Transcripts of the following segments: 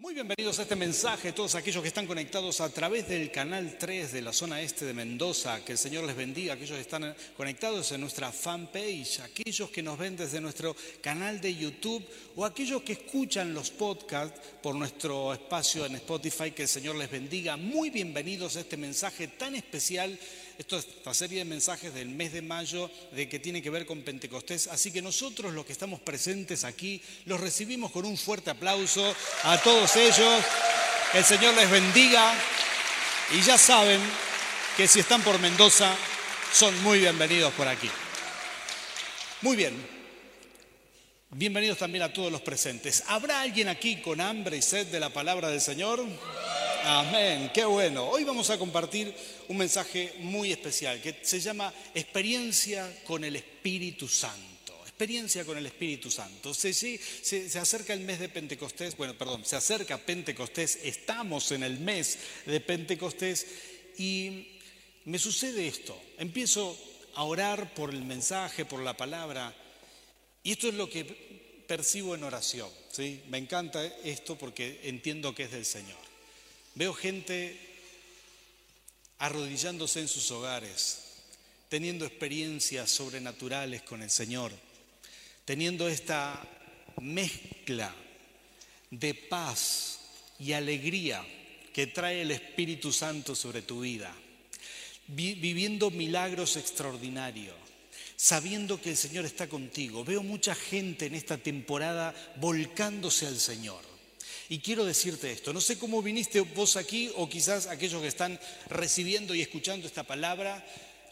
Muy bienvenidos a este mensaje, todos aquellos que están conectados a través del canal 3 de la zona este de Mendoza. Que el Señor les bendiga, aquellos que están conectados en nuestra fanpage, aquellos que nos ven desde nuestro canal de YouTube o aquellos que escuchan los podcasts por nuestro espacio en Spotify. Que el Señor les bendiga. Muy bienvenidos a este mensaje tan especial esta serie de mensajes del mes de mayo de que tiene que ver con Pentecostés. Así que nosotros los que estamos presentes aquí los recibimos con un fuerte aplauso a todos ellos. El Señor les bendiga. Y ya saben que si están por Mendoza son muy bienvenidos por aquí. Muy bien. Bienvenidos también a todos los presentes. ¿Habrá alguien aquí con hambre y sed de la palabra del Señor? Amén, qué bueno. Hoy vamos a compartir un mensaje muy especial que se llama Experiencia con el Espíritu Santo. Experiencia con el Espíritu Santo. Se, se, acerca el mes de Pentecostés, bueno, perdón, se acerca Pentecostés, estamos en el mes de Pentecostés y me sucede esto. Empiezo a orar por el mensaje, por la palabra, y esto es lo que percibo en oración. ¿sí? Me encanta esto porque entiendo que es del Señor. Veo gente arrodillándose en sus hogares, teniendo experiencias sobrenaturales con el Señor, teniendo esta mezcla de paz y alegría que trae el Espíritu Santo sobre tu vida, viviendo milagros extraordinarios, sabiendo que el Señor está contigo. Veo mucha gente en esta temporada volcándose al Señor. Y quiero decirte esto, no sé cómo viniste vos aquí o quizás aquellos que están recibiendo y escuchando esta palabra,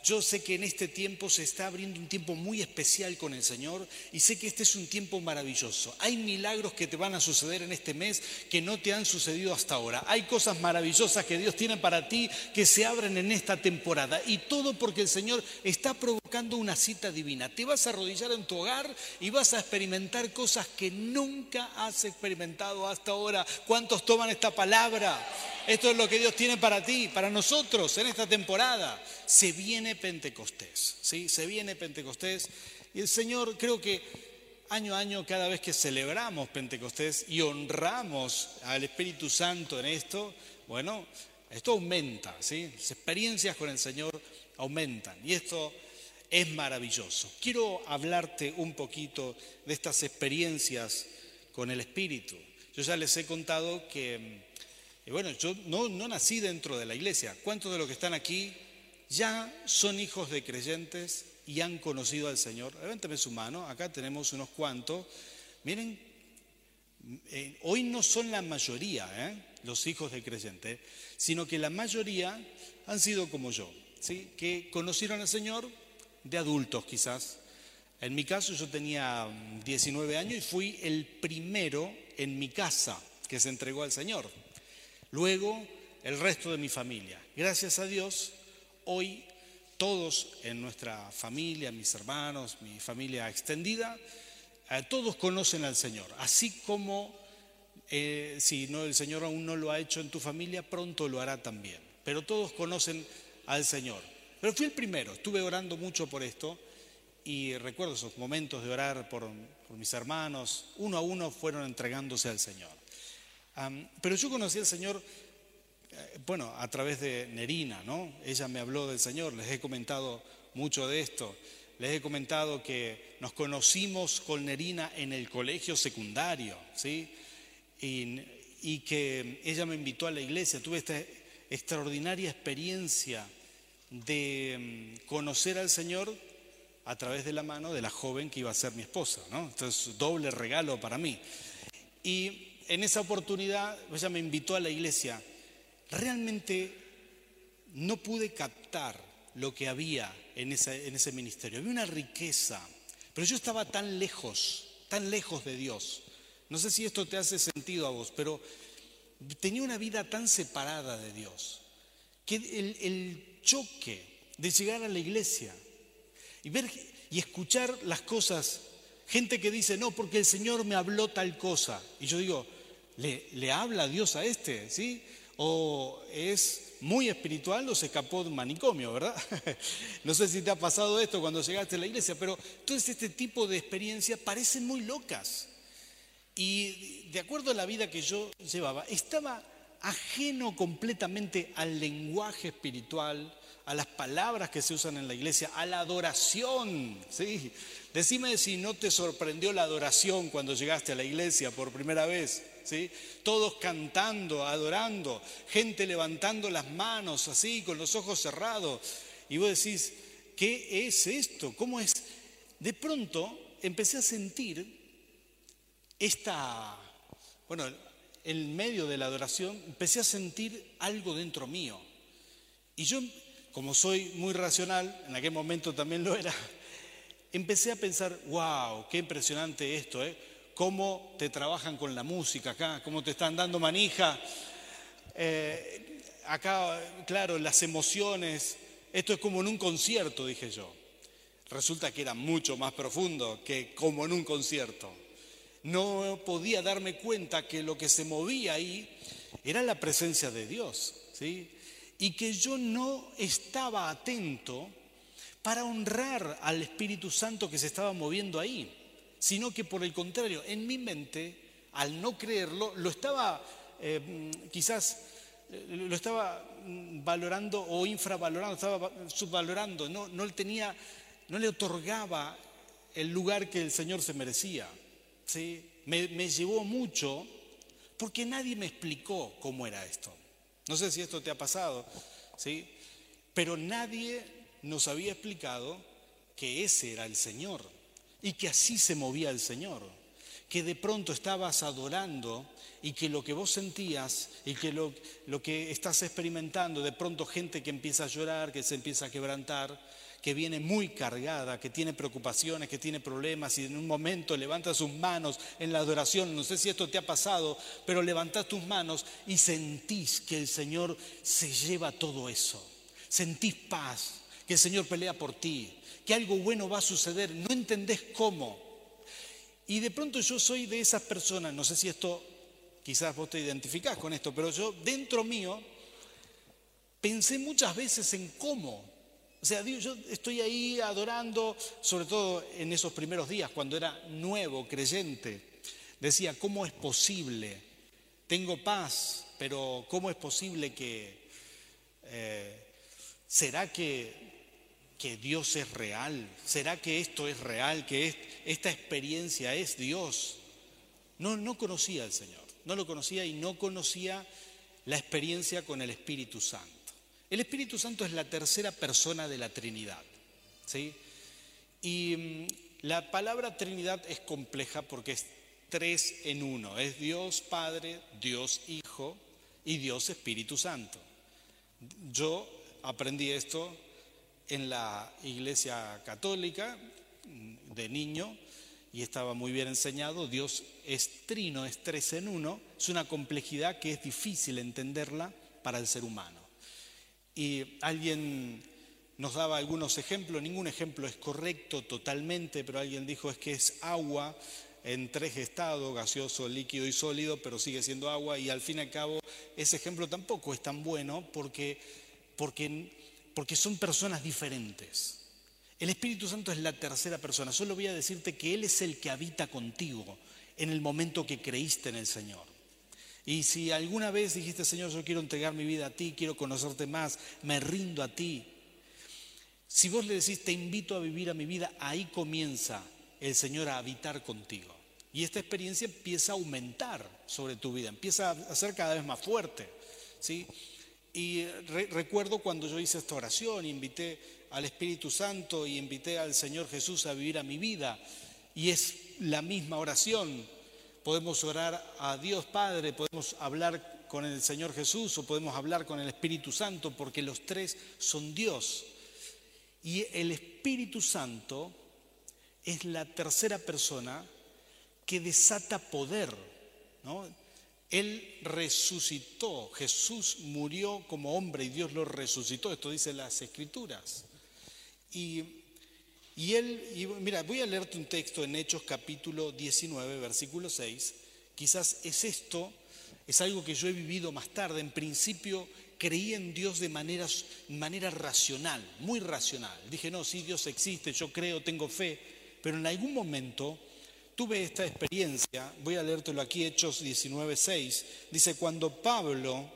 yo sé que en este tiempo se está abriendo un tiempo muy especial con el Señor y sé que este es un tiempo maravilloso. Hay milagros que te van a suceder en este mes que no te han sucedido hasta ahora. Hay cosas maravillosas que Dios tiene para ti que se abren en esta temporada y todo porque el Señor está provocando una cita divina. Te vas a arrodillar en tu hogar y vas a experimentar cosas que nunca has experimentado hasta ahora. ¿Cuántos toman esta palabra? Esto es lo que Dios tiene para ti, para nosotros en esta temporada. Se viene Pentecostés, ¿sí? Se viene Pentecostés. Y el Señor, creo que año a año, cada vez que celebramos Pentecostés y honramos al Espíritu Santo en esto, bueno, esto aumenta, ¿sí? Las experiencias con el Señor aumentan. Y esto es maravilloso. Quiero hablarte un poquito de estas experiencias con el Espíritu. Yo ya les he contado que y bueno, yo no, nací dentro de la iglesia. ¿Cuántos de los que están aquí ya son hijos de creyentes y han conocido al Señor? Levánteme su mano, acá tenemos unos cuantos. Miren, eh, hoy no son la mayoría ¿eh? los hijos de creyentes, sino que la mayoría han sido como yo, ¿sí? que conocieron al Señor de adultos quizás. En mi caso yo tenía 19 años y fui el primero en mi casa que se entregó al Señor. Luego, el resto de mi familia. Gracias a Dios, hoy todos en nuestra familia, mis hermanos, mi familia extendida, eh, todos conocen al Señor. Así como eh, si no, el Señor aún no lo ha hecho en tu familia, pronto lo hará también. Pero todos conocen al Señor. Pero fui el primero, estuve orando mucho por esto y recuerdo esos momentos de orar por mis hermanos, uno a uno fueron entregándose al Señor pero yo conocí al Señor, bueno, a través de Nerina, ¿no? Ella me habló del Señor, les he comentado mucho de esto. Les he comentado que nos conocimos con Nerina en el colegio secundario, ¿sí? Y, y que ella me invitó a la iglesia. Tuve esta extraordinaria experiencia de mm, conocer al Señor a través de la mano de la joven que iba a ser mi esposa, ¿no? Entonces, doble regalo para mí. Y en esa oportunidad ella me invitó a la iglesia. Realmente no pude captar lo que había en, ese ministerio. Había una riqueza, pero yo estaba tan lejos, tan lejos de Dios. No sé si esto te hace sentido a vos, pero tenía una vida tan separada de Dios que el, choque de llegar a la iglesia y ver y escuchar las cosas, gente que dice, no, porque el Señor me habló tal cosa. Y yo digo, ¿Le, habla Dios a este? ¿Sí? ¿O es muy espiritual o se escapó de un manicomio, verdad? no sé si te ha pasado esto cuando llegaste a la iglesia, pero todo este tipo de experiencias parecen muy locas. y de acuerdo a la vida que yo llevaba, estaba ajeno completamente al lenguaje espiritual, a las palabras que se usan en la iglesia, a la adoración. ¿sí? Decime si no te sorprendió la adoración cuando llegaste a la iglesia por primera vez. ¿Sí? Todos cantando, adorando, gente levantando las manos así, con los ojos cerrados. Y vos decís, ¿qué es esto? ¿Cómo es? De pronto empecé a sentir esta, bueno, en medio de la adoración, empecé a sentir algo dentro mío. Y yo, como soy muy racional, en aquel momento también lo era, empecé a pensar, wow, qué impresionante esto, ¿eh? Cómo te trabajan con la música acá, cómo te están dando manija. Eh, acá, claro, las emociones, esto es como en un concierto, dije yo. Resulta que era mucho más profundo que como en un concierto no podía darme cuenta que lo que se movía ahí era la presencia de Dios, ¿sí? Y que yo no estaba atento para honrar al Espíritu Santo que se estaba moviendo ahí, sino que por el contrario, en mi mente, al no creerlo, lo estaba eh, quizás lo estaba valorando o infravalorando, estaba subvalorando, no, no, tenía, no le otorgaba el lugar que el Señor se merecía. ¿sí? Me, me llevó mucho porque nadie me explicó cómo era esto. No sé si esto te ha pasado, ¿sí? Pero nadie nos había explicado que ese era el Señor y que así se movía el Señor, que de pronto estabas adorando y que lo que vos sentías y que lo, que estás experimentando, de pronto gente que empieza a llorar, que se empieza a quebrantar, que viene muy cargada, que tiene preocupaciones, que tiene problemas y en un momento levanta sus manos en la adoración, no sé si esto te ha pasado, pero levantás tus manos y sentís que el Señor se lleva todo eso, sentís paz, que el Señor pelea por ti, que algo bueno va a suceder, no entendés cómo. Y de pronto yo soy de esas personas, no sé si esto, quizás vos te identificás con esto, pero yo dentro mío pensé muchas veces en cómo o sea, yo estoy ahí adorando, sobre todo en esos primeros días, cuando era nuevo, creyente. Decía, ¿cómo es posible? Tengo paz, pero ¿cómo es posible que... Eh, ¿Será que, que, Dios es real? ¿Será que esto es real? ¿Que esta experiencia es Dios? No, no conocía al Señor, no lo conocía y no conocía la experiencia con el Espíritu Santo. El Espíritu Santo es la tercera persona de la Trinidad. ¿sí? Y mm, la palabra Trinidad es compleja porque es tres en uno. Es Dios Padre, Dios Hijo y Dios Espíritu Santo. Yo aprendí esto en la iglesia católica mm, de niño y estaba muy bien enseñado. Dios es trino, es tres en uno. Es una complejidad que es difícil entenderla para el ser humano y alguien nos daba algunos ejemplos, ningún ejemplo es correcto totalmente, pero alguien dijo es que es agua en tres estados, gaseoso, líquido y sólido, pero sigue siendo agua y al fin y al cabo ese ejemplo tampoco es tan bueno porque, porque, porque son personas diferentes. El Espíritu Santo es la tercera persona, solo voy a decirte que Él es el que habita contigo en el momento que creíste en el Señor. Y si alguna vez dijiste, Señor, yo quiero entregar mi vida a ti, quiero conocerte más, me rindo a ti. Si vos le decís, te invito a vivir a mi vida, ahí comienza el Señor a habitar contigo. Y esta experiencia empieza a aumentar sobre tu vida, empieza a ser cada vez más fuerte. ¿sí? Y recuerdo cuando yo hice esta oración, invité al Espíritu Santo y invité al Señor Jesús a vivir a mi vida. Y es la misma oración podemos orar a Dios Padre, podemos hablar con el Señor Jesús o podemos hablar con el Espíritu Santo, porque los tres son Dios. Y el Espíritu Santo es la tercera persona que desata poder. ¿no? Él resucitó, Jesús murió como hombre y Dios lo resucitó, esto dice las Escrituras. Y y él, mira, voy a leerte un texto en Hechos capítulo 19, versículo 6. Quizás es esto, es algo que yo he vivido más tarde. En principio creí en Dios de manera, manera racional, muy racional. Dije, no, sí, Dios existe, yo creo, tengo fe. Pero en algún momento tuve esta experiencia, voy a leértelo aquí, Hechos 19:6, dice, cuando Pablo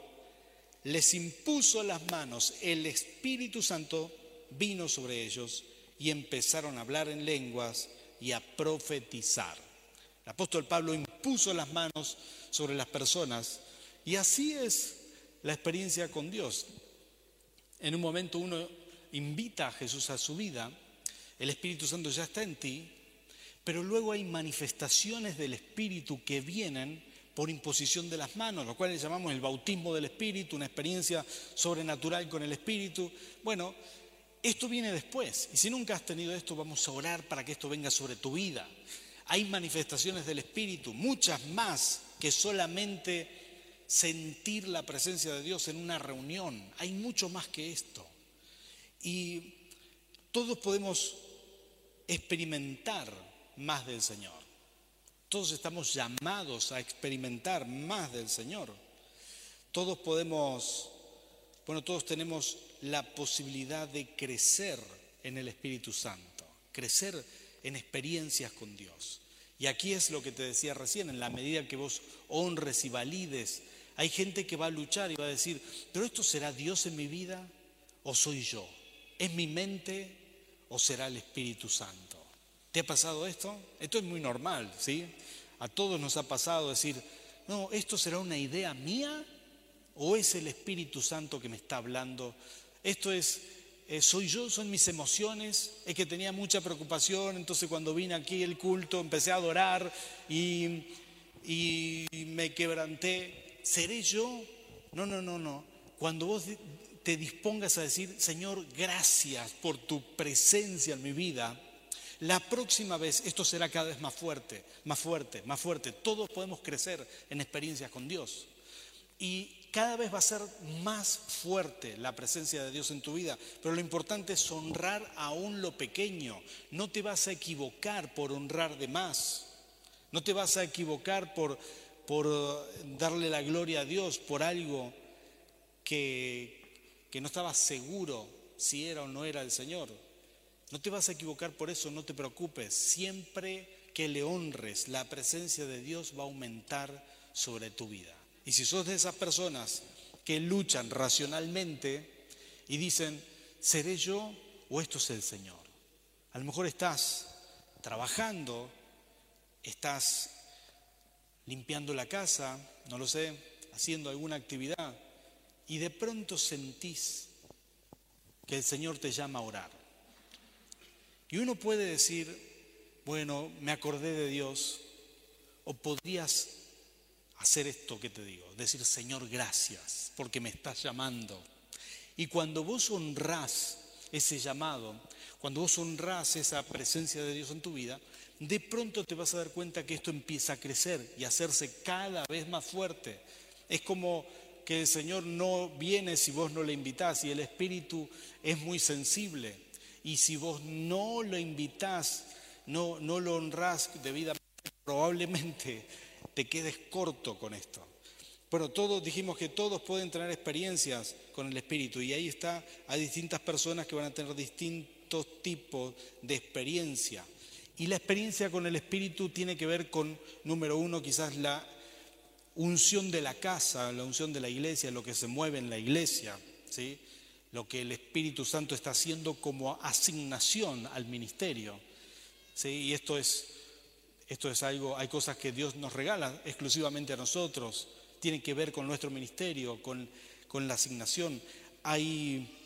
les impuso las manos, el Espíritu Santo vino sobre ellos y empezaron a hablar en lenguas y a profetizar. El apóstol Pablo impuso las manos sobre las personas y así es la experiencia con Dios. En un momento uno invita a Jesús a su vida, el Espíritu Santo ya está en ti, pero luego hay manifestaciones del Espíritu que vienen por imposición de las manos, lo cual le llamamos el bautismo del Espíritu, una experiencia sobrenatural con el Espíritu. Bueno, esto viene después, y si nunca has tenido esto, vamos a orar para que esto venga sobre tu vida. Hay manifestaciones del Espíritu, muchas más que solamente sentir la presencia de Dios en una reunión. Hay mucho más que esto. Y todos podemos experimentar más del Señor. Todos estamos llamados a experimentar más del Señor. Todos podemos, bueno, todos tenemos la posibilidad de crecer en el Espíritu Santo, crecer en experiencias con Dios. Y aquí es lo que te decía recién, en la medida que vos honres y valides, hay gente que va a luchar y va a decir, pero esto será Dios en mi vida o soy yo, es mi mente o será el Espíritu Santo. ¿Te ha pasado esto? Esto es muy normal, ¿sí? A todos nos ha pasado decir, no, ¿esto será una idea mía o es el Espíritu Santo que me está hablando? Esto es, eh, soy yo, son mis emociones, es que tenía mucha preocupación, entonces cuando vine aquí el culto empecé a adorar y, y me quebranté. ¿Seré yo? No, no, no, no. Cuando vos te dispongas a decir, Señor, gracias por tu presencia en mi vida, la próxima vez esto será cada vez más fuerte, más fuerte, más fuerte. Todos podemos crecer en experiencias con Dios. Y cada vez va a ser más fuerte la presencia de Dios en tu vida. Pero lo importante es honrar aún lo pequeño. No te vas a equivocar por honrar de más. No te vas a equivocar por, por darle la gloria a Dios por algo que, que no estabas seguro si era o no era el Señor. No te vas a equivocar por eso, no te preocupes. Siempre que le honres, la presencia de Dios va a aumentar sobre tu vida. Y si sos de esas personas que luchan racionalmente y dicen, ¿seré yo o esto es el Señor? A lo mejor estás trabajando, estás limpiando la casa, no lo sé, haciendo alguna actividad y de pronto sentís que el Señor te llama a orar. Y uno puede decir, bueno, me acordé de Dios, o podrías hacer esto que te digo, decir, Señor, gracias, porque me estás llamando. Y cuando vos honrás ese llamado, cuando vos honrás esa presencia de Dios en tu vida, de pronto te vas a dar cuenta que esto empieza a crecer y a hacerse cada vez más fuerte. Es como que el Señor no viene si vos no le invitás y el Espíritu es muy sensible. Y si vos no lo invitás, no, no lo honrás debidamente, probablemente te quedes corto con esto. Bueno, todos dijimos que todos pueden tener experiencias con el Espíritu y ahí está, hay distintas personas que van a tener distintos tipos de experiencia. Y la experiencia con el Espíritu tiene que ver con, número uno, quizás la unción de la casa, la unción de la iglesia, lo que se mueve en la iglesia, ¿sí? Lo que el Espíritu Santo está haciendo como asignación al ministerio. ¿sí? Y esto es, esto es algo, hay cosas que Dios nos regala exclusivamente a nosotros, tienen que ver con nuestro ministerio, con, con la asignación. Hay,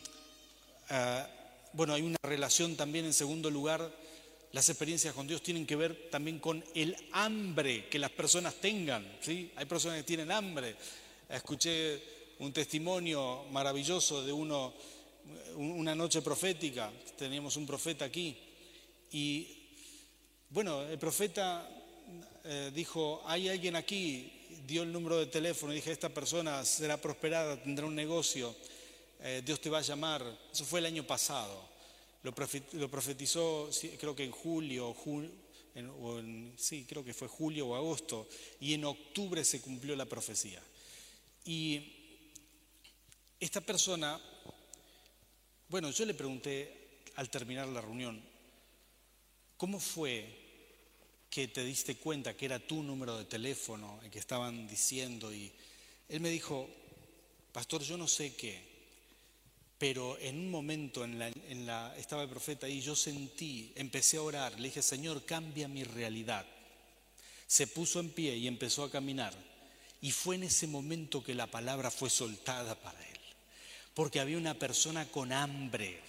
ah, bueno, hay una relación también en segundo lugar, las experiencias con Dios tienen que ver también con el hambre que las personas tengan. ¿sí? Hay personas que tienen hambre. Escuché un testimonio maravilloso de uno, una noche profética, teníamos un profeta aquí, y bueno, el profeta eh, dijo, hay alguien aquí, dio el número de teléfono y dije, esta persona será prosperada, tendrá un negocio, eh, Dios te va a llamar. Eso fue el año pasado. Lo, profetizó, creo que en julio, o sí, creo que fue julio o agosto, y en octubre se cumplió la profecía. Y esta persona, bueno, yo le pregunté al terminar la reunión, ¿cómo fue que te diste cuenta que era tu número de teléfono el que estaban diciendo y él me dijo, pastor, yo no sé qué, pero en un momento en la, estaba el profeta y yo sentí, empecé a orar, le dije, Señor, cambia mi realidad. Se puso en pie y empezó a caminar. Y fue en ese momento que la palabra fue soltada para él. Porque había una persona con hambre,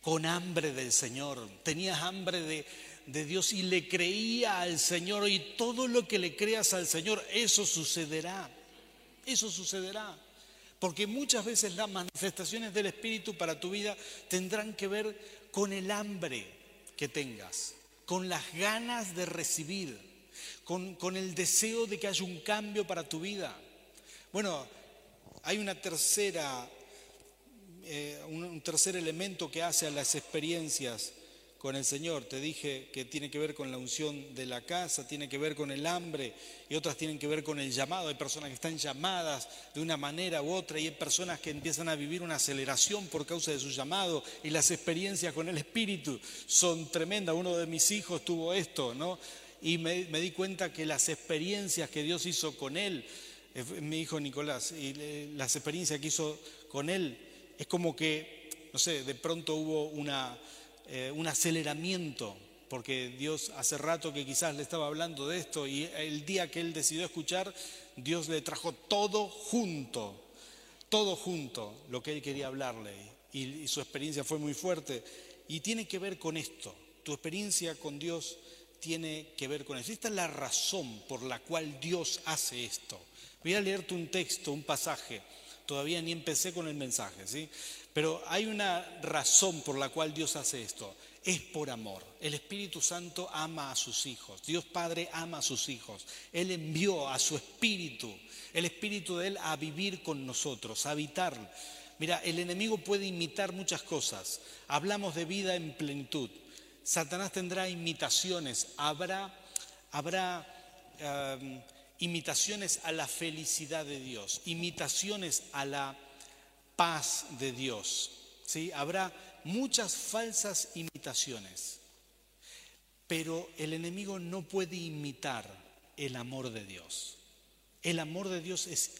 con hambre del Señor. Tenía hambre de, de Dios y le creía al Señor. Y todo lo que le creas al Señor, eso sucederá. Eso sucederá. Porque muchas veces las manifestaciones del Espíritu para tu vida tendrán que ver con el hambre que tengas, con las ganas de recibir, con, el deseo de que haya un cambio para tu vida. Bueno, hay una tercera, eh, un tercer elemento que hace a las experiencias con el Señor. Te dije que tiene que ver con la unción de la casa, tiene que ver con el hambre y otras tienen que ver con el llamado. Hay personas que están llamadas de una manera u otra y hay personas que empiezan a vivir una aceleración por causa de su llamado y las experiencias con el Espíritu son tremendas. Uno de mis hijos tuvo esto, ¿no? Y me, di cuenta que las experiencias que Dios hizo con él, eh, mi hijo Nicolás, y las experiencias que hizo con él, es como que, no sé, de pronto hubo una eh, un aceleramiento, porque Dios hace rato que quizás le estaba hablando de esto y el día que él decidió escuchar, Dios le trajo todo junto, todo junto lo que él quería hablarle y, su experiencia fue muy fuerte y tiene que ver con esto, tu experiencia con Dios tiene que ver con eso. Esta es la razón por la cual Dios hace esto. Voy a leerte un texto, un pasaje. Todavía ni empecé con el mensaje, ¿sí? Pero hay una razón por la cual Dios hace esto. Es por amor. El Espíritu Santo ama a sus hijos. Dios Padre ama a sus hijos. Él envió a su Espíritu, el Espíritu de Él, a vivir con nosotros, a habitar. Mira, el enemigo puede imitar muchas cosas. Hablamos de vida en plenitud. Satanás tendrá imitaciones. Habrá, habrá um, imitaciones a la felicidad de Dios, imitaciones a la paz de Dios. Habrá muchas falsas imitaciones, pero el enemigo no puede imitar el amor de Dios. El amor de Dios es,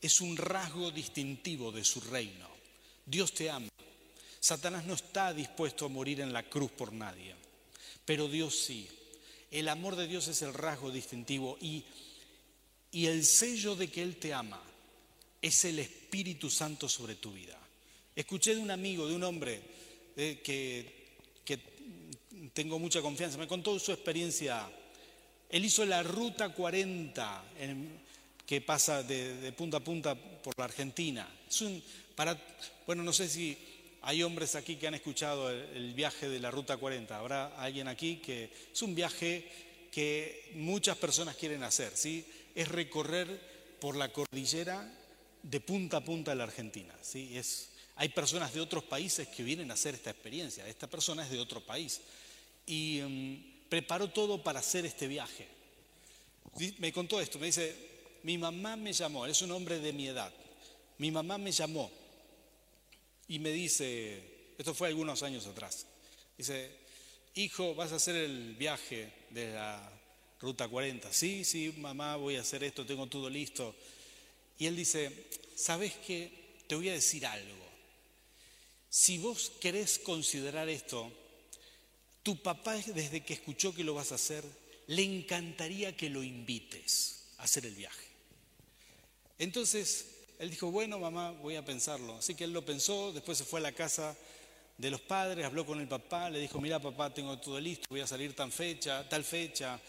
es un rasgo distintivo de su reino. Dios te ama. Satanás no está dispuesto a morir en la cruz por nadie, pero Dios sí. El amor de Dios es el rasgo distintivo y, y el sello de que Él te ama es el Espíritu Santo sobre tu vida. Escuché de un amigo, de un hombre eh, que, tengo mucha confianza, me contó su experiencia. Él hizo la ruta 40 que pasa de, punta a punta por la Argentina. Bueno, no sé si hay hombres aquí que han escuchado el, el viaje de la ruta 40. Habrá alguien aquí que es un viaje que muchas personas quieren hacer, ¿sí? Es recorrer por la cordillera de punta a punta de la Argentina. ¿sí? Es, hay personas de otros países que vienen a hacer esta experiencia. Esta persona es de otro país. Y mm, preparó todo para hacer este viaje. Me contó esto, me dice, mi mamá me llamó, es un hombre de mi edad. Mi mamá me llamó y me dice, esto fue algunos años atrás, dice, hijo, vas a hacer el viaje de la Ruta 40. Sí, sí, mamá, voy a hacer esto, tengo todo listo. Y él dice, ¿sabes qué? Te voy a decir algo. Si vos querés considerar esto, tu papá desde que escuchó que lo vas a hacer, le encantaría que lo invites a hacer el viaje. Entonces, él dijo, bueno, mamá, voy a pensarlo. Así que él lo pensó, después se fue a la casa de los padres, habló con el papá, le dijo, mira papá, tengo todo listo, voy a salir tan fecha, tal fecha.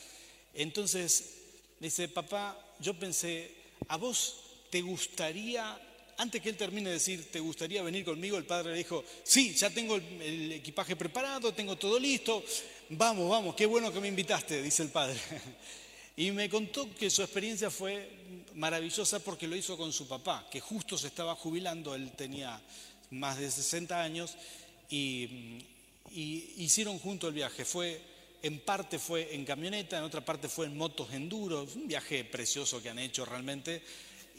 Entonces, dice, papá, yo pensé, a vos ¿te gustaría, antes que él termine de decir, ¿te gustaría venir conmigo? El padre le dijo, sí, ya tengo el, equipaje preparado, tengo todo listo, vamos, vamos, qué bueno que me invitaste, dice el padre. Y me contó que su experiencia fue maravillosa porque lo hizo con su papá, que justo se estaba jubilando, él tenía más de 60 años, y, y hicieron junto el viaje. Fue, en parte fue en camioneta, en otra parte fue en motos enduro, un viaje precioso que han hecho realmente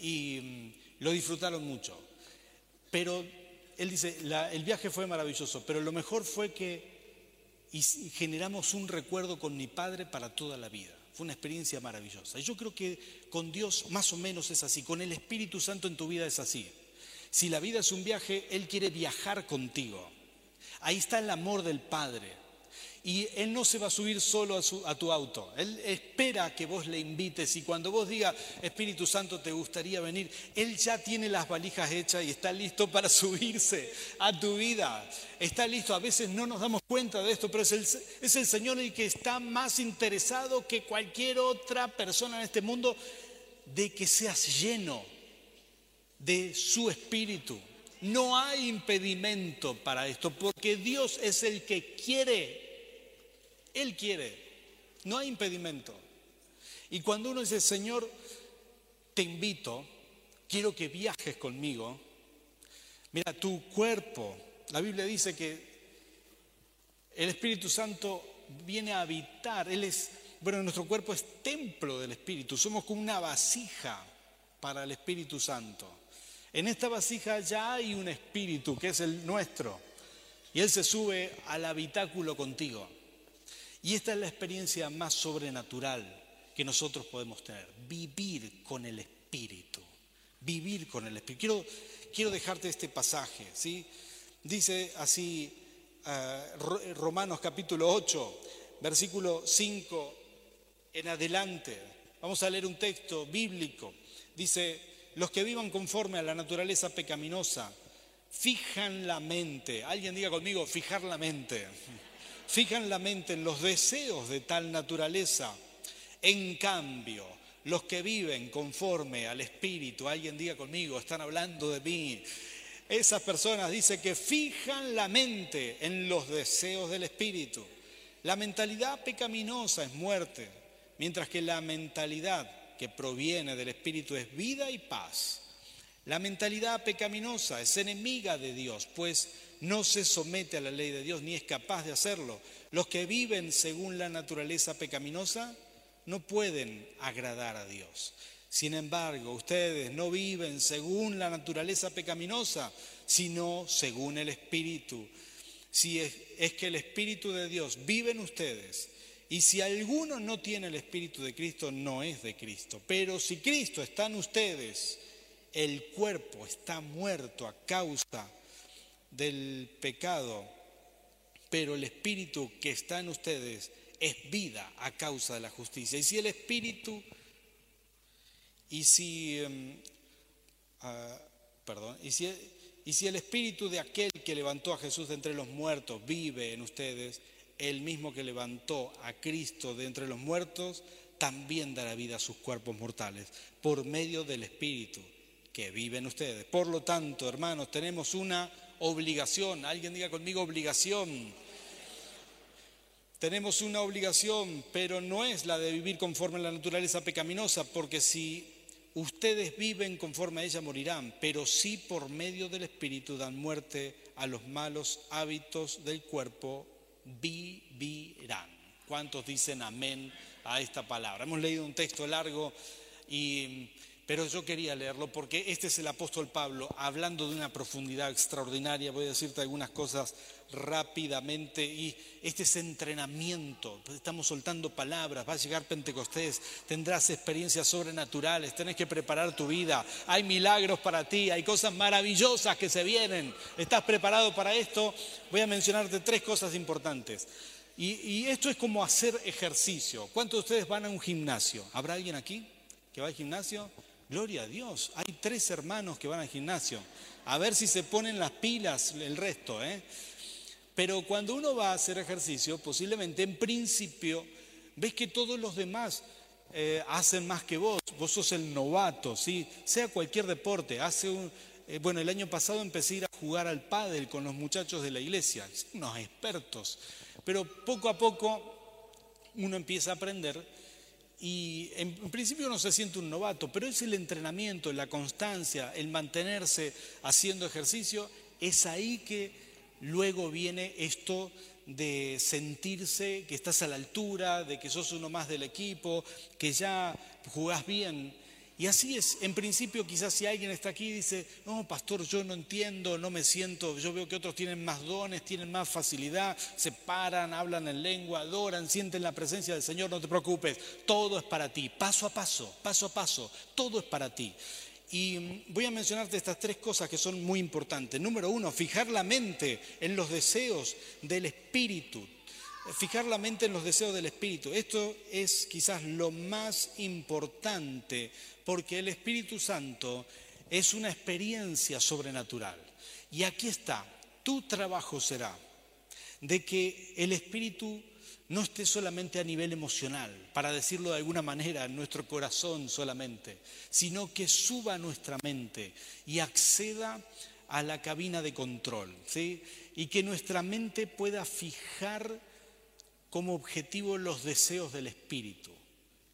y mm, lo disfrutaron mucho. Pero él dice, el viaje fue maravilloso, pero lo mejor fue que generamos un recuerdo con mi padre para toda la vida. Fue una experiencia maravillosa. Y yo creo que con Dios más o menos es así, con el Espíritu Santo en tu vida es así. Si la vida es un viaje, Él quiere viajar contigo. Ahí está el amor del Padre. Y Él no se va a subir solo a, tu auto. Él espera que vos le invites y cuando vos digas, Espíritu Santo, te gustaría venir, Él ya tiene las valijas hechas y está listo para subirse a tu vida. Está listo. A veces no nos damos cuenta de esto, pero es el, es el Señor el que está más interesado que cualquier otra persona en este mundo de que seas lleno de su Espíritu. No hay impedimento para esto, porque Dios es el que quiere él quiere, no hay impedimento. Y cuando uno dice, Señor, te invito, quiero que viajes conmigo, mira, tu cuerpo, la Biblia dice que el Espíritu Santo viene a habitar, Él es, bueno, nuestro cuerpo es templo del Espíritu, somos como una vasija para el Espíritu Santo. En esta vasija ya hay un espíritu que es el nuestro y Él se sube al habitáculo contigo. Y esta es la experiencia más sobrenatural que nosotros podemos tener, vivir con el Espíritu, vivir con el Espíritu. Quiero, quiero dejarte este pasaje, ¿sí? Dice así uh, Romanos capítulo 8, versículo 5 en adelante. Vamos a leer un texto bíblico. Dice, los que vivan conforme a la naturaleza pecaminosa, fijan la mente. Alguien diga conmigo, fijar la mente fijan la mente en los deseos de tal naturaleza. En cambio, los que viven conforme al Espíritu, alguien diga conmigo, están hablando de mí. Esas personas dicen que fijan la mente en los deseos del Espíritu. La mentalidad pecaminosa es muerte, mientras que la mentalidad que proviene del Espíritu es vida y paz. La mentalidad pecaminosa es enemiga de Dios, pues no se somete a la ley de Dios ni es capaz de hacerlo. Los que viven según la naturaleza pecaminosa no pueden agradar a Dios. Sin embargo, ustedes no viven según la naturaleza pecaminosa, sino según el Espíritu. Si es, que el Espíritu de Dios vive en ustedes, y si alguno no tiene el Espíritu de Cristo, no es de Cristo. Pero si Cristo está en ustedes, el cuerpo está muerto a causa del pecado, pero el Espíritu que está en ustedes es vida a causa de la justicia. Y si el Espíritu, y si, em, ah, perdón, y si, y si el Espíritu de aquel que levantó a Jesús de entre los muertos vive en ustedes, el mismo que levantó a Cristo de entre los muertos, también dará vida a sus cuerpos mortales por medio del Espíritu que vive en ustedes. Por lo tanto, hermanos, tenemos una obligación. Alguien diga conmigo obligación. Tenemos una obligación, pero no es la de vivir conforme a la naturaleza pecaminosa, porque si ustedes viven conforme a ella morirán, pero sí por medio del Espíritu dan muerte a los malos hábitos del cuerpo, vivirán. ¿Cuántos dicen amén a esta palabra? Hemos leído un texto largo y pero yo quería leerlo porque este es el apóstol Pablo hablando de una profundidad extraordinaria. Voy a decirte algunas cosas rápidamente y este es entrenamiento. Estamos soltando palabras, va a llegar Pentecostés, tendrás experiencias sobrenaturales, tenés que preparar tu vida. Hay milagros para ti, hay cosas maravillosas que se vienen. ¿Estás preparado para esto? Voy a mencionarte tres cosas importantes. Y, esto es como hacer ejercicio. ¿Cuántos de ustedes van a un gimnasio? ¿Habrá alguien aquí que va al gimnasio? Gloria a Dios. Hay tres hermanos que van al gimnasio. A ver si se ponen las pilas el resto. ¿eh? Pero cuando uno va a hacer ejercicio, posiblemente en principio ves que todos los demás eh, hacen más que vos. Vos sos el novato, ¿sí? sea cualquier deporte. Hace un, eh, bueno, el año pasado empecé a ir a jugar al pádel con los muchachos de la iglesia, unos expertos. Pero poco a poco uno empieza a aprender y en, principio uno se siente un novato, pero es el entrenamiento, la constancia, el mantenerse haciendo ejercicio, es ahí que luego viene esto de sentirse que estás a la altura, de que sos uno más del equipo, que ya jugás bien. Y así es, en principio quizás si alguien está aquí y dice, no, pastor, yo no entiendo, no me siento, yo veo que otros tienen más dones, tienen más facilidad, se paran, hablan en lengua, adoran, sienten la presencia del Señor, no te preocupes, todo es para ti, paso a paso, paso a paso, todo es para ti. Y voy a mencionarte estas tres cosas que son muy importantes. Número uno, fijar la mente en los deseos del Espíritu fijar la mente en los deseos del Espíritu. Esto es quizás lo más importante porque el Espíritu Santo es una experiencia sobrenatural. Y aquí está, tu trabajo será de que el Espíritu no esté solamente a nivel emocional, para decirlo de alguna manera, en nuestro corazón solamente, sino que suba a nuestra mente y acceda a la cabina de control, ¿sí? Y que nuestra mente pueda fijar como objetivo los deseos del Espíritu.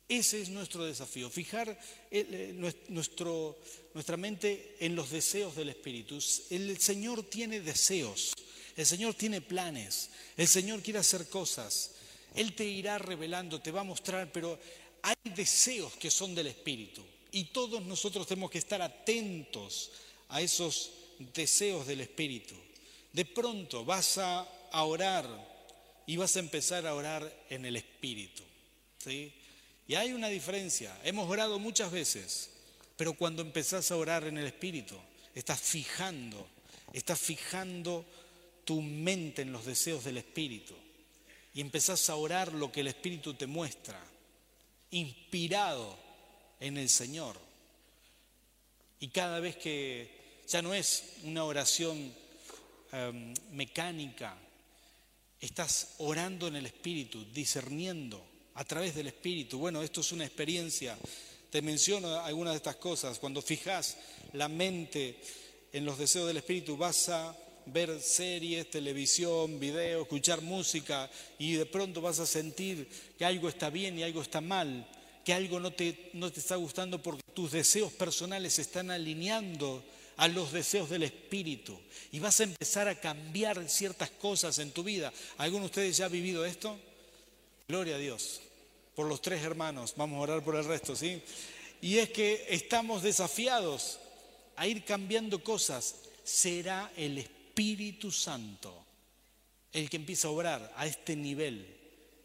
Ese es nuestro desafío, fijar eh, nuestra mente en los deseos del Espíritu. El Señor tiene deseos, el Señor tiene planes, el Señor quiere hacer cosas. Él te irá revelando, te va a mostrar, pero hay deseos que son del Espíritu. Y todos nosotros tenemos que estar atentos a esos deseos del Espíritu. De pronto vas a orar y vas a empezar a orar en el Espíritu. ¿sí? Y hay una diferencia. Hemos orado muchas veces, pero cuando empezás a orar en el Espíritu, estás fijando, estás fijando tu mente en los deseos del Espíritu y empezás a orar lo que el Espíritu te muestra, inspirado en el Señor. Y cada vez que ya no es una oración em, mecánica, Estás orando en el Espíritu, discerniendo a través del Espíritu. Bueno, esto es una experiencia. Te menciono algunas de estas cosas. Cuando fijas la mente en los deseos del Espíritu, vas a ver series, televisión, video, escuchar música y de pronto vas a sentir que algo está bien y algo está mal, que algo no te, no te está gustando porque tus deseos personales se están alineando a los deseos del Espíritu y vas a empezar a cambiar ciertas cosas en tu vida. ¿Alguno de ustedes ya ha vivido esto? Gloria a Dios. Por los tres hermanos, vamos a orar por el resto, ¿sí? Y es que estamos desafiados a ir cambiando cosas. Será el Espíritu Santo el que empieza a obrar a este nivel.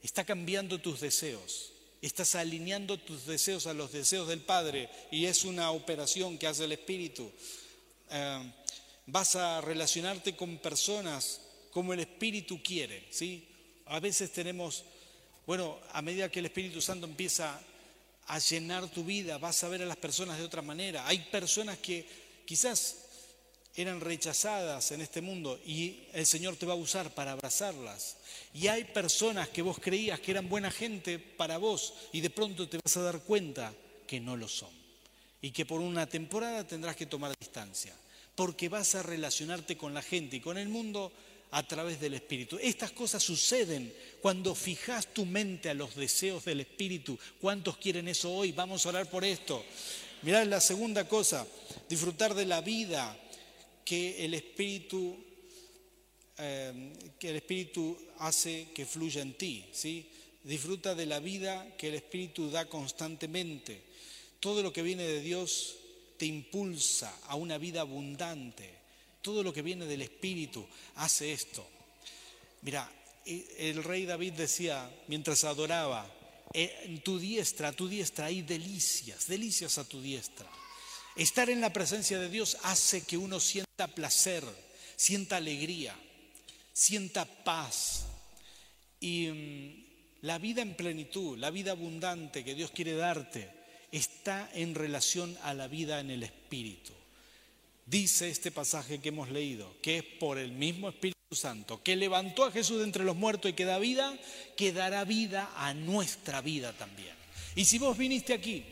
Está cambiando tus deseos. Estás alineando tus deseos a los deseos del Padre y es una operación que hace el Espíritu. Eh, vas a relacionarte con personas como el Espíritu quiere, ¿sí? A veces tenemos, bueno, a medida que el Espíritu Santo empieza a llenar tu vida, vas a ver a las personas de otra manera. Hay personas que quizás eran rechazadas en este mundo y el Señor te va a usar para abrazarlas. Y hay personas que vos creías que eran buena gente para vos y de pronto te vas a dar cuenta que no lo son y que por una temporada tendrás que tomar distancia, porque vas a relacionarte con la gente y con el mundo a través del Espíritu. Estas cosas suceden cuando fijas tu mente a los deseos del Espíritu. ¿Cuántos quieren eso hoy? Vamos a orar por esto. Mirad la segunda cosa, disfrutar de la vida que el Espíritu, eh, que el Espíritu hace que fluya en ti. ¿sí? Disfruta de la vida que el Espíritu da constantemente. Todo lo que viene de Dios te impulsa a una vida abundante. Todo lo que viene del Espíritu hace esto. Mira, el rey David decía mientras adoraba, eh, en tu diestra, a tu diestra hay delicias, delicias a tu diestra. Estar en la presencia de Dios hace que uno sienta placer, sienta alegría, sienta paz. Y mm, la vida en plenitud, la vida abundante que Dios quiere darte, está en relación a la vida en el Espíritu. Dice este pasaje que hemos leído, que es por el mismo Espíritu Santo, que levantó a Jesús de entre los muertos y que da vida, que dará vida a nuestra vida también. Y si vos viniste aquí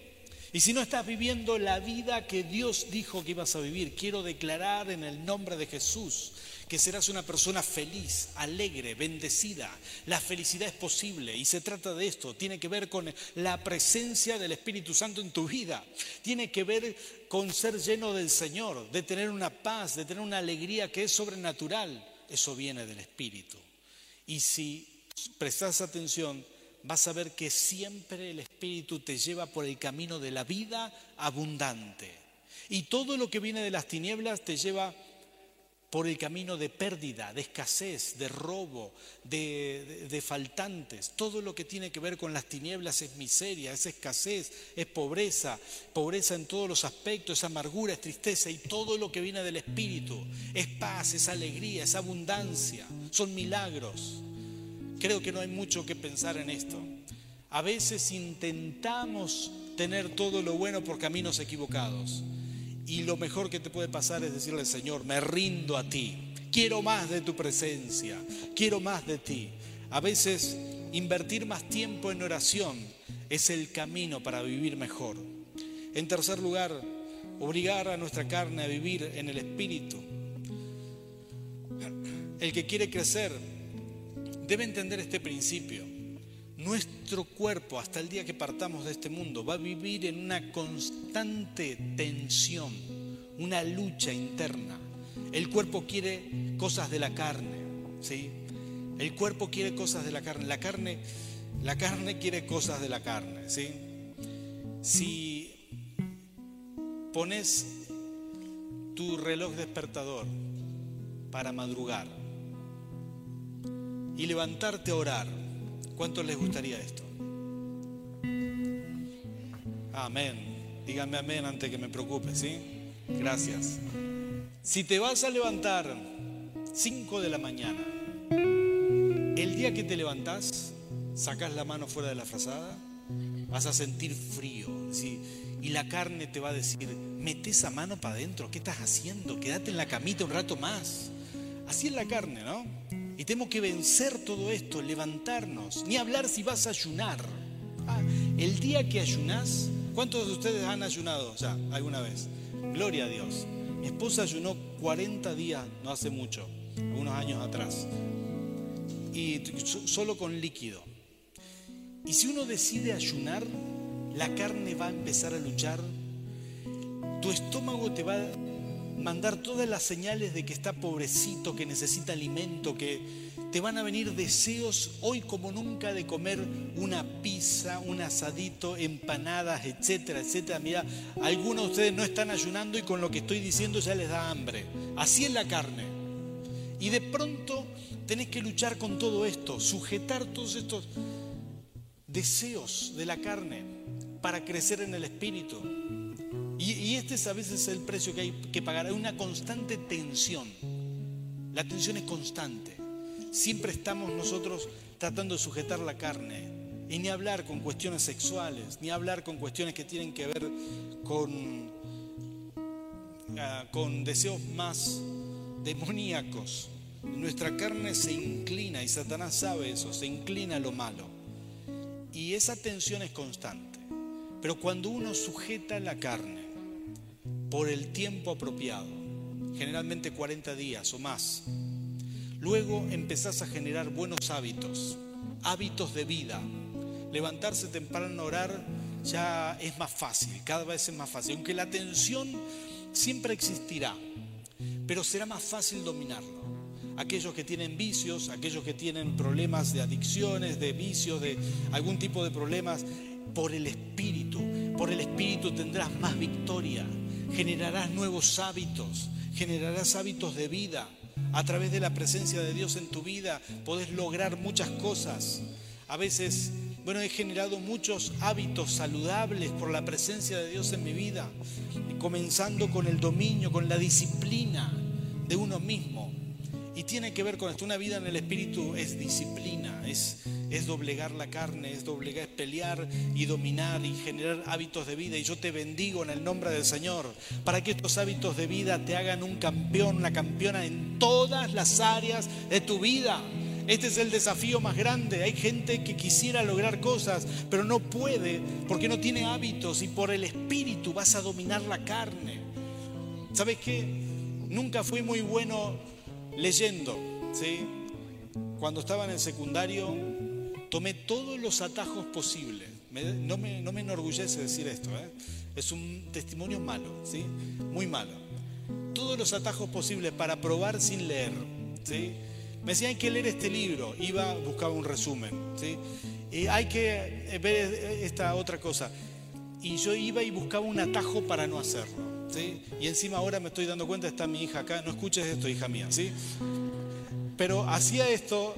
y si no estás viviendo la vida que Dios dijo que ibas a vivir, quiero declarar en el nombre de Jesús que serás una persona feliz, alegre, bendecida. La felicidad es posible y se trata de esto. Tiene que ver con la presencia del Espíritu Santo en tu vida. Tiene que ver con ser lleno del Señor, de tener una paz, de tener una alegría que es sobrenatural. Eso viene del Espíritu. Y si prestas atención, vas a ver que siempre el Espíritu te lleva por el camino de la vida abundante. Y todo lo que viene de las tinieblas te lleva por el camino de pérdida, de escasez, de robo, de, faltantes. Todo lo que tiene que ver con las tinieblas es miseria, es escasez, es pobreza, pobreza en todos los aspectos, es amargura, es tristeza y todo lo que viene del Espíritu es paz, es alegría, es abundancia, son milagros. Creo que no hay mucho que pensar en esto. A veces intentamos tener todo lo bueno por caminos equivocados. Y lo mejor que te puede pasar es decirle, Señor, me rindo a ti. Quiero más de tu presencia. Quiero más de ti. A veces invertir más tiempo en oración es el camino para vivir mejor. En tercer lugar, obligar a nuestra carne a vivir en el Espíritu. El que quiere crecer debe entender este principio. Nuestro cuerpo, hasta el día que partamos de este mundo, va a vivir en una constante tensión, una lucha interna. El cuerpo quiere cosas de la carne, ¿sí? El cuerpo quiere cosas de la carne. La carne, la carne quiere cosas de la carne, ¿sí? Si pones tu reloj despertador para madrugar, y levantarte a orar. ¿Cuántos les gustaría esto? Amén. Díganme amén antes que me preocupe, ¿sí? Gracias. Si te vas a levantar 5 de la mañana, el día que te levantás, sacas la mano fuera de la frazada, vas a sentir frío, ¿sí? Y la carne te va a decir, mete esa mano para adentro, ¿qué estás haciendo? Quédate en la camita un rato más. Así es la carne, ¿no? Y tenemos que vencer todo esto, levantarnos, ni hablar si vas a ayunar. Ah, el día que ayunás, ¿cuántos de ustedes han ayunado ya alguna vez? Gloria a Dios. Mi esposa ayunó 40 días, no hace mucho, unos años atrás, y solo con líquido. Y si uno decide ayunar, la carne va a empezar a luchar, tu estómago te va a mandar todas las señales de que está pobrecito, que necesita alimento, que te van a venir deseos hoy como nunca de comer una pizza, un asadito, empanadas, etcétera, etcétera. Mira, algunos de ustedes no están ayunando y con lo que estoy diciendo ya les da hambre. Así es la carne. Y de pronto tenés que luchar con todo esto, sujetar todos estos deseos de la carne para crecer en el espíritu. Y, este es a veces el precio que hay que pagar. Hay una constante tensión. La tensión es constante. Siempre estamos nosotros tratando de sujetar la carne. Y ni hablar con cuestiones sexuales, ni hablar con cuestiones que tienen que ver con, ah, con deseos más demoníacos. Nuestra carne se inclina, y Satanás sabe eso, se inclina a lo malo. Y esa tensión es constante. Pero cuando uno sujeta la carne, por el tiempo apropiado, generalmente 40 días o más. Luego empezás a generar buenos hábitos, hábitos de vida. Levantarse temprano a orar ya es más fácil, cada vez es más fácil, aunque la tensión siempre existirá, pero será más fácil dominarlo. Aquellos que tienen vicios, aquellos que tienen problemas de adicciones, de vicios, de algún tipo de problemas, por el Espíritu, por el Espíritu tendrás más victoria generarás nuevos hábitos, generarás hábitos de vida. A través de la presencia de Dios en tu vida podés lograr muchas cosas. A veces, bueno, he generado muchos hábitos saludables por la presencia de Dios en mi vida, comenzando con el dominio, con la disciplina de uno mismo. Y tiene que ver con esto. Una vida en el Espíritu es disciplina, es, es doblegar la carne, es doblegar, es pelear y dominar y generar hábitos de vida. Y yo te bendigo en el nombre del Señor para que estos hábitos de vida te hagan un campeón, una campeona en todas las áreas de tu vida. Este es el desafío más grande. Hay gente que quisiera lograr cosas, pero no puede porque no tiene hábitos y por el espíritu vas a dominar la carne. ¿Sabes qué? Nunca fui muy bueno leyendo, ¿sí? Cuando estaba en el secundario, tomé todos los atajos posibles. no, me, no, me, enorgullece decir esto, ¿eh? es un testimonio malo, ¿sí? Muy malo. Todos los atajos posibles para probar sin leer, ¿sí? Me decían hay que leer este libro, iba, buscaba un resumen, ¿sí? eh, hay que eh, ver esta otra cosa. Y yo iba y buscaba un atajo para no hacerlo. Y encima ahora me estoy dando cuenta, está mi hija acá, no escuches esto, hija mía. ¿sí? Pero hacía esto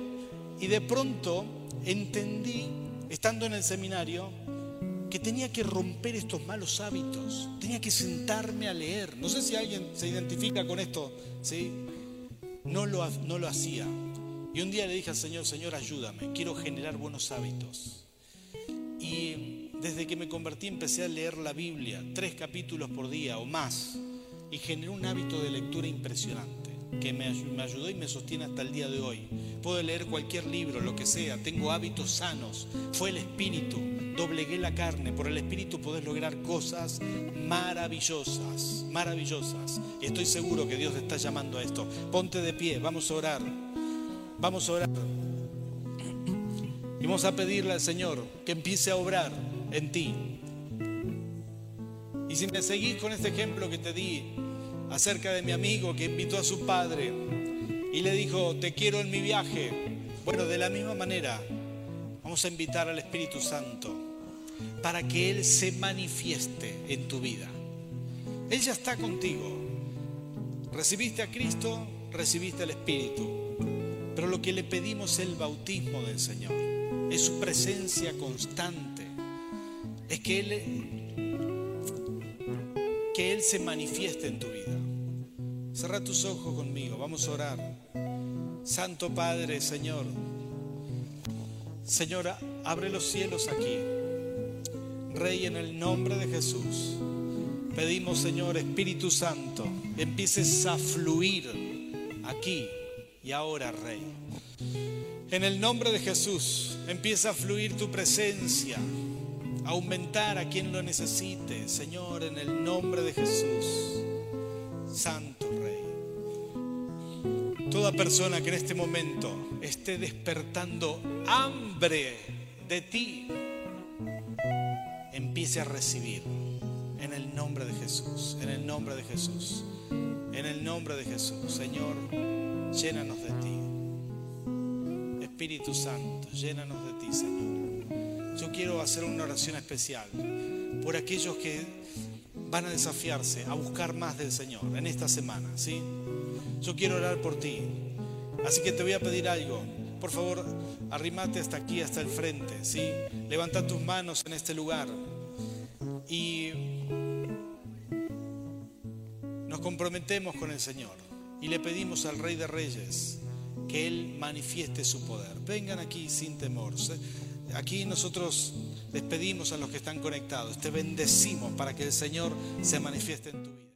y de pronto entendí, estando en el seminario, que tenía que romper estos malos hábitos, tenía que sentarme a leer. No sé si alguien se identifica con esto, ¿sí? No lo, no lo hacía. Y un día le dije al Señor, Señor, ayúdame, quiero generar buenos hábitos. Y desde que me convertí empecé a leer la Biblia, tres capítulos por día o más, y generé un hábito de lectura impresionante que me, ayudó y me sostiene hasta el día de hoy. Puedo leer cualquier libro, lo que sea, tengo hábitos sanos, fue el Espíritu, doblegué la carne, por el Espíritu podés lograr cosas maravillosas, maravillosas. Y estoy seguro que Dios te está llamando a esto. Ponte de pie, vamos a orar, vamos a orar. Y vamos a pedirle al Señor que empiece a obrar en ti. Y si me seguís con este ejemplo que te di, acerca de mi amigo que invitó a su padre y le dijo, te quiero en mi viaje. Bueno, de la misma manera, vamos a invitar al Espíritu Santo para que Él se manifieste en tu vida. Él ya está contigo. Recibiste a Cristo, recibiste al Espíritu. Pero lo que le pedimos es el bautismo del Señor. Es su presencia constante. Es que Él que Él se manifieste en tu vida. Cerra tus ojos conmigo, vamos a orar. Santo Padre, Señor, Señora, abre los cielos aquí. Rey, en el nombre de Jesús, pedimos, Señor, Espíritu Santo, empieces a fluir aquí y ahora, Rey. En el nombre de Jesús, empieza a fluir tu presencia aumentar a quien lo necesite, Señor, en el nombre de Jesús. Santo Rey. Toda persona que en este momento esté despertando hambre de ti, empiece a recibir en el nombre de Jesús, en el nombre de Jesús, en el nombre de Jesús. Señor, llénanos de ti. Espíritu Santo, llénanos de ti, Señor yo quiero hacer una oración especial por aquellos que van a desafiarse a buscar más del Señor en esta semana, ¿sí? Yo quiero orar por ti. Así que te voy a pedir algo. Por favor, arrimate hasta aquí, hasta el frente, ¿sí? Levanta tus manos en este lugar. Y nos comprometemos con el Señor y le pedimos al Rey de Reyes que Él manifieste su poder. Vengan aquí sin temor. Aquí nosotros despedimos a los que están conectados, te bendecimos para que el Señor se manifieste en tu vida.